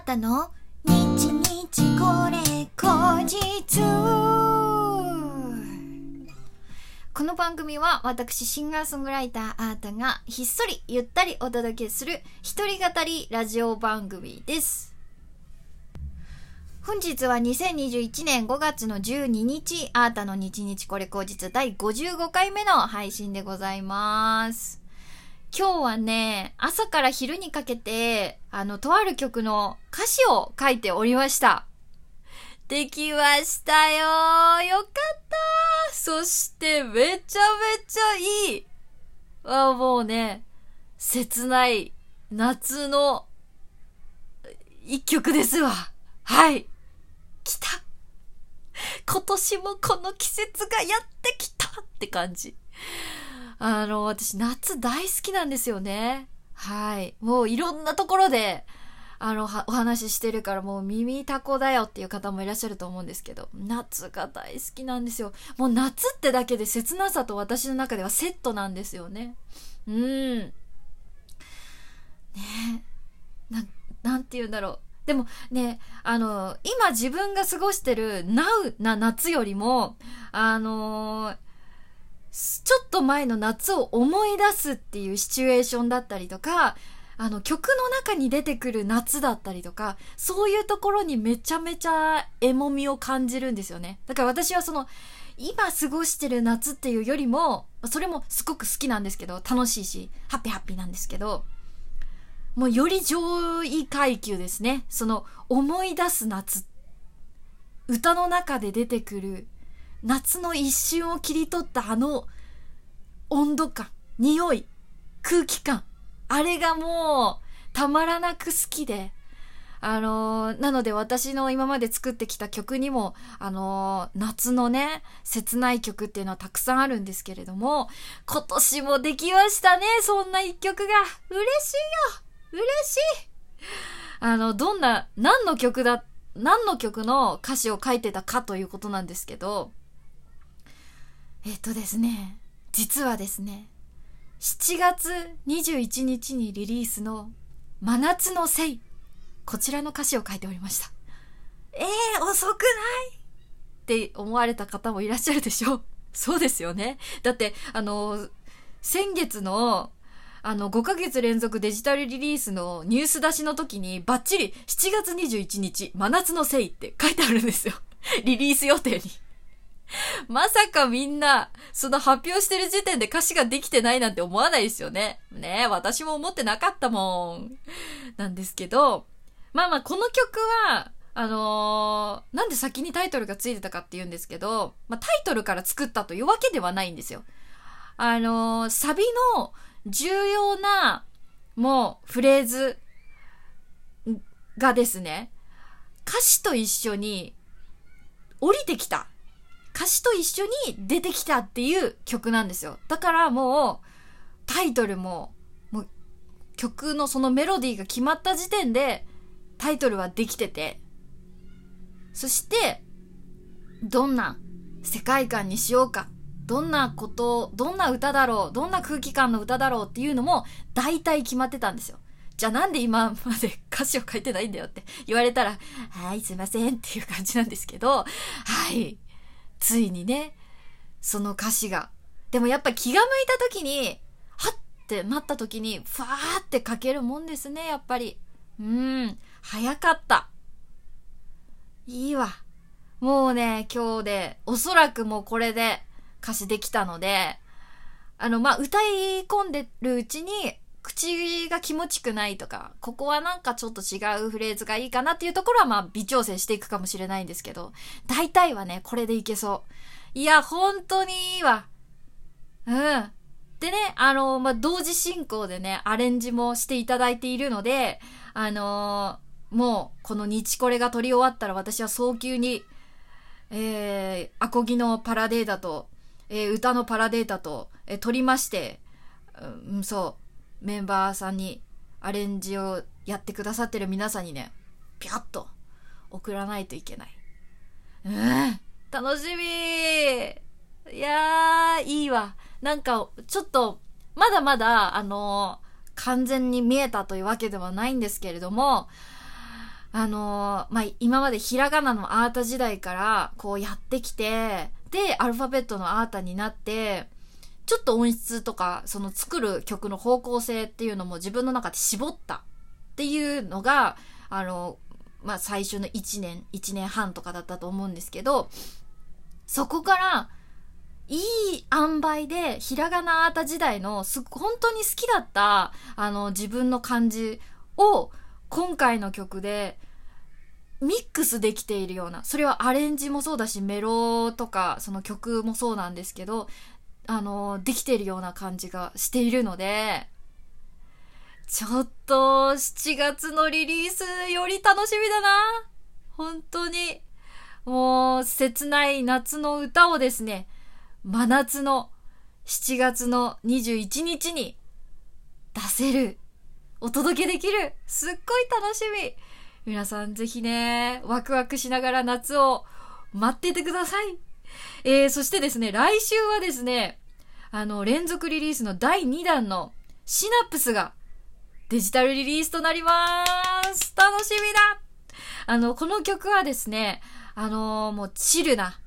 ーたの？日日これ後日。この番組は私シンガーソングライターアータがひっそりゆったりお届けする一人語りラジオ番組です。本日は2021年5月の12日アータの日日これ後日第55回目の配信でございます。今日はね、朝から昼にかけて、あの、とある曲の歌詞を書いておりました。できましたよよかったそしてめちゃめちゃいいあ、もうね、切ない夏の一曲ですわ。はい。来た今年もこの季節がやってきたって感じ。あの、私夏大好きなんですよね。はい。もういろんなところで、あの、お話ししてるからもう耳タコだよっていう方もいらっしゃると思うんですけど、夏が大好きなんですよ。もう夏ってだけで切なさと私の中ではセットなんですよね。うん。ねな、なんて言うんだろう。でもね、あの、今自分が過ごしてる Now な夏よりも、あのーちょっと前の夏を思い出すっていうシチュエーションだったりとか、あの曲の中に出てくる夏だったりとか、そういうところにめちゃめちゃエモみを感じるんですよね。だから私はその、今過ごしてる夏っていうよりも、それもすごく好きなんですけど、楽しいし、ハッピーハッピーなんですけど、もうより上位階級ですね。その思い出す夏。歌の中で出てくる夏の一瞬を切り取ったあの温度感、匂い、空気感、あれがもうたまらなく好きで、あのー、なので私の今まで作ってきた曲にも、あのー、夏のね、切ない曲っていうのはたくさんあるんですけれども、今年もできましたね、そんな一曲が。嬉しいよ嬉しいあの、どんな、何の曲だ、何の曲の歌詞を書いてたかということなんですけど、えっとですね、実はですね、7月21日にリリースの真夏のせい、こちらの歌詞を書いておりました。えー、遅くない？って思われた方もいらっしゃるでしょう。そうですよね。だって、あの、先月の、あの、5ヶ月連続デジタルリリースのニュース出しの時に、バッチリ7月21日、真夏のせいって書いてあるんですよ。リリース予定に。まさかみんな、その発表してる時点で歌詞ができてないなんて思わないですよね。ね私も思ってなかったもん。なんですけど、まあまあこの曲は、あのー、なんで先にタイトルがついてたかって言うんですけど、まあタイトルから作ったというわけではないんですよ。あのー、サビの重要な、もう、フレーズがですね、歌詞と一緒に降りてきた歌詞と一緒に出てきたっていう曲なんですよ。だからもう、タイトルも、もう、曲のそのメロディーが決まった時点で、タイトルはできてて、そして、どんな世界観にしようか、どんなこと、どんな歌だろう、どんな空気感の歌だろうっていうのも、大体決まってたんですよ。じゃあなんで今まで歌詞を書いてないんだよって言われたら、はい、すいませんっていう感じなんですけど、はい。ついにね、その歌詞が。でもやっぱ気が向いた時に、はってなった時に、ふわーって書けるもんですね、やっぱり。うん、早かった。いいわ。もうね、今日で、おそらくもうこれで歌詞できたので、あの、まあ、歌い込んでるうちに、口が気持ちくないとか、ここはなんかちょっと違うフレーズがいいかなっていうところはまあ微調整していくかもしれないんですけど、大体はね、これでいけそう。いや、本当にいいわ。うん。でね、あの、まあ、同時進行でね、アレンジもしていただいているので、あのー、もう、この日これが撮り終わったら私は早急に、えー、アコギのパラデータと、えー、歌のパラデータと、えー、撮りまして、うん、そう、メンバーさんにアレンジをやってくださってる皆さんにね、ピャッと送らないといけない。うん、楽しみいやー、いいわ。なんか、ちょっと、まだまだ、あのー、完全に見えたというわけではないんですけれども、あのー、まあ、今までひらがなのアータ時代からこうやってきて、で、アルファベットのアータになって、ちょっと音質とか、その作る曲の方向性っていうのも自分の中で絞ったっていうのが、あの、まあ、最初の1年、1年半とかだったと思うんですけど、そこから、いい塩梅で、ひらがなアータ時代のす、本当に好きだった、あの、自分の感じを、今回の曲で、ミックスできているような、それはアレンジもそうだし、メロとか、その曲もそうなんですけど、あの、できているような感じがしているので、ちょっと、7月のリリースより楽しみだな。本当に。もう、切ない夏の歌をですね、真夏の7月の21日に出せる。お届けできる。すっごい楽しみ。皆さんぜひね、ワクワクしながら夏を待っててください。えー、そしてですね、来週はですね、あの、連続リリースの第2弾のシナプスがデジタルリリースとなります楽しみだあの、この曲はですね、あのー、もうチルな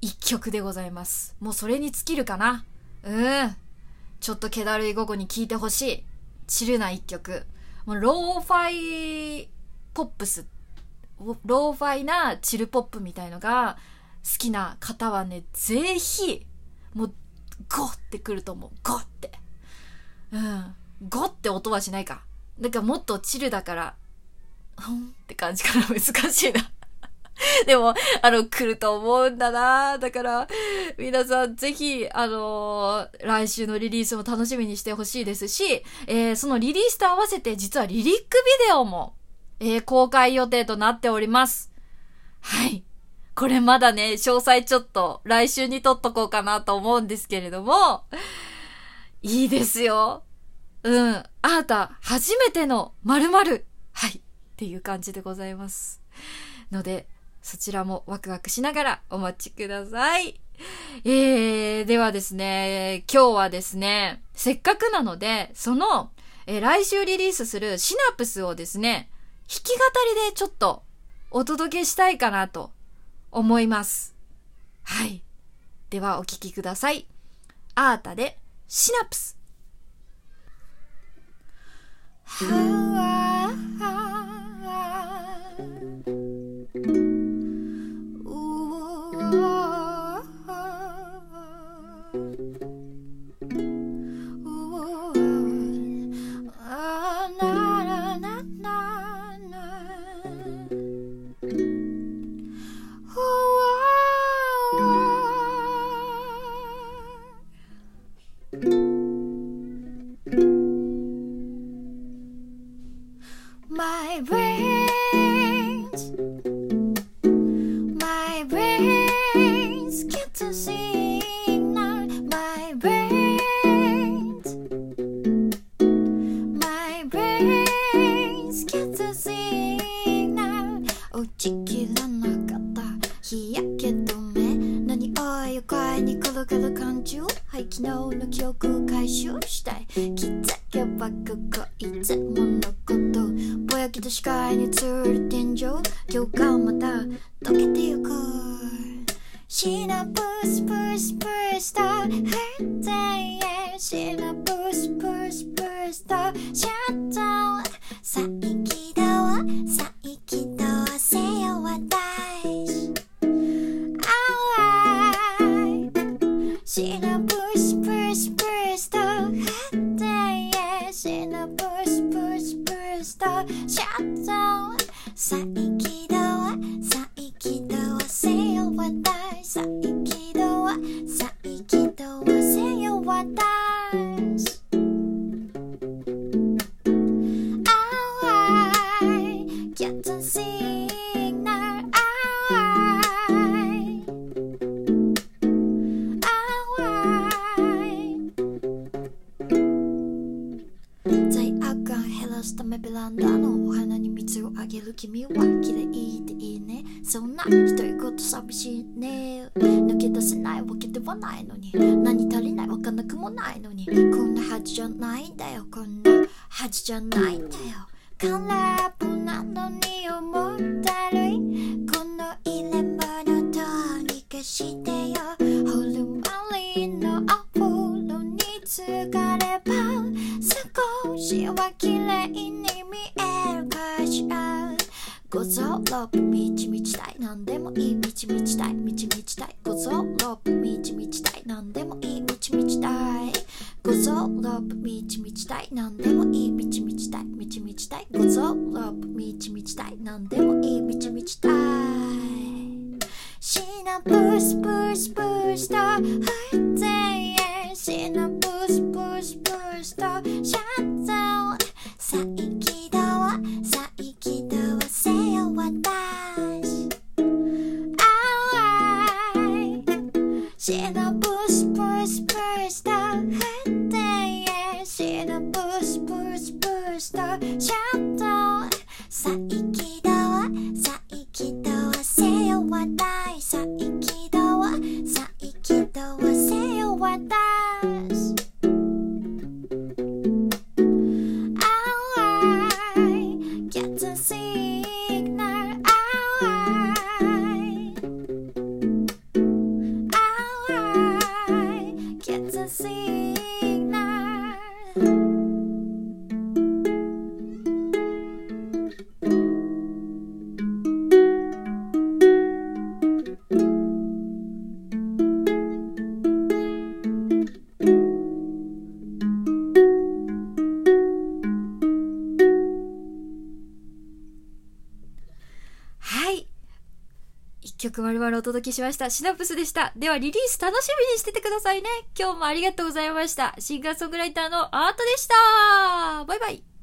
一曲でございます。もうそれに尽きるかな。うん。ちょっと気だるい午後に聴いてほしい。チルな一曲。もうローファイポップス。ローファイなチルポップみたいのが好きな方はね、ぜひ、もう、ゴってくると思う。ゴって。うん。ゴって音はしないか。だからもっとチルだから、ほんって感じかな。難しいな。でも、あの、来ると思うんだなだから、皆さんぜひ、あのー、来週のリリースも楽しみにしてほしいですし、えー、そのリリースと合わせて実はリリックビデオも、えー、公開予定となっております。はい。これまだね、詳細ちょっと来週に撮っとこうかなと思うんですけれども、いいですよ。うん。あなた、初めての〇〇。はい。っていう感じでございます。ので、そちらもワクワクしながらお待ちください。えー、ではですね、今日はですね、せっかくなので、その、えー、来週リリースするシナプスをですね、弾き語りでちょっとお届けしたいかなと思います。はい。ではお聴きください。アータでシナプス。My brains, my brains get signal. My brains, my brains get signal. 打ち切らなかった日焼け止め。何を愉快に転がる感情。はい、昨日の記憶を回収したい。気づけばここいつものこと。だけど視界に映る天井行間また溶けてゆく。シナプスプスプスター。ヘッシナプスプスプスター。シャッターラのお花に水をあげる君は綺麗でいいね。そんな一人こと寂しいね。抜け出せないわけではないのに。何足りないわかなくもないのに。こんなはずじゃないんだよ。こんなはずじゃないんだよ。カラーブなのに思ったるいこの入れ物どうにかして。ちみちたいごぞロープみちみちたいなんでもいいみちみちたいシナプスプスプスと吐いてシナプスプスプスとシャッダウン再起動再起動せよ私愛シナプスプスプスと吐い。シナプスプスプスとシャッダウン再起動一曲我々お届けしました。シナプスでした。ではリリース楽しみにしててくださいね。今日もありがとうございました。シンガーソングライターのアートでした。バイバイ。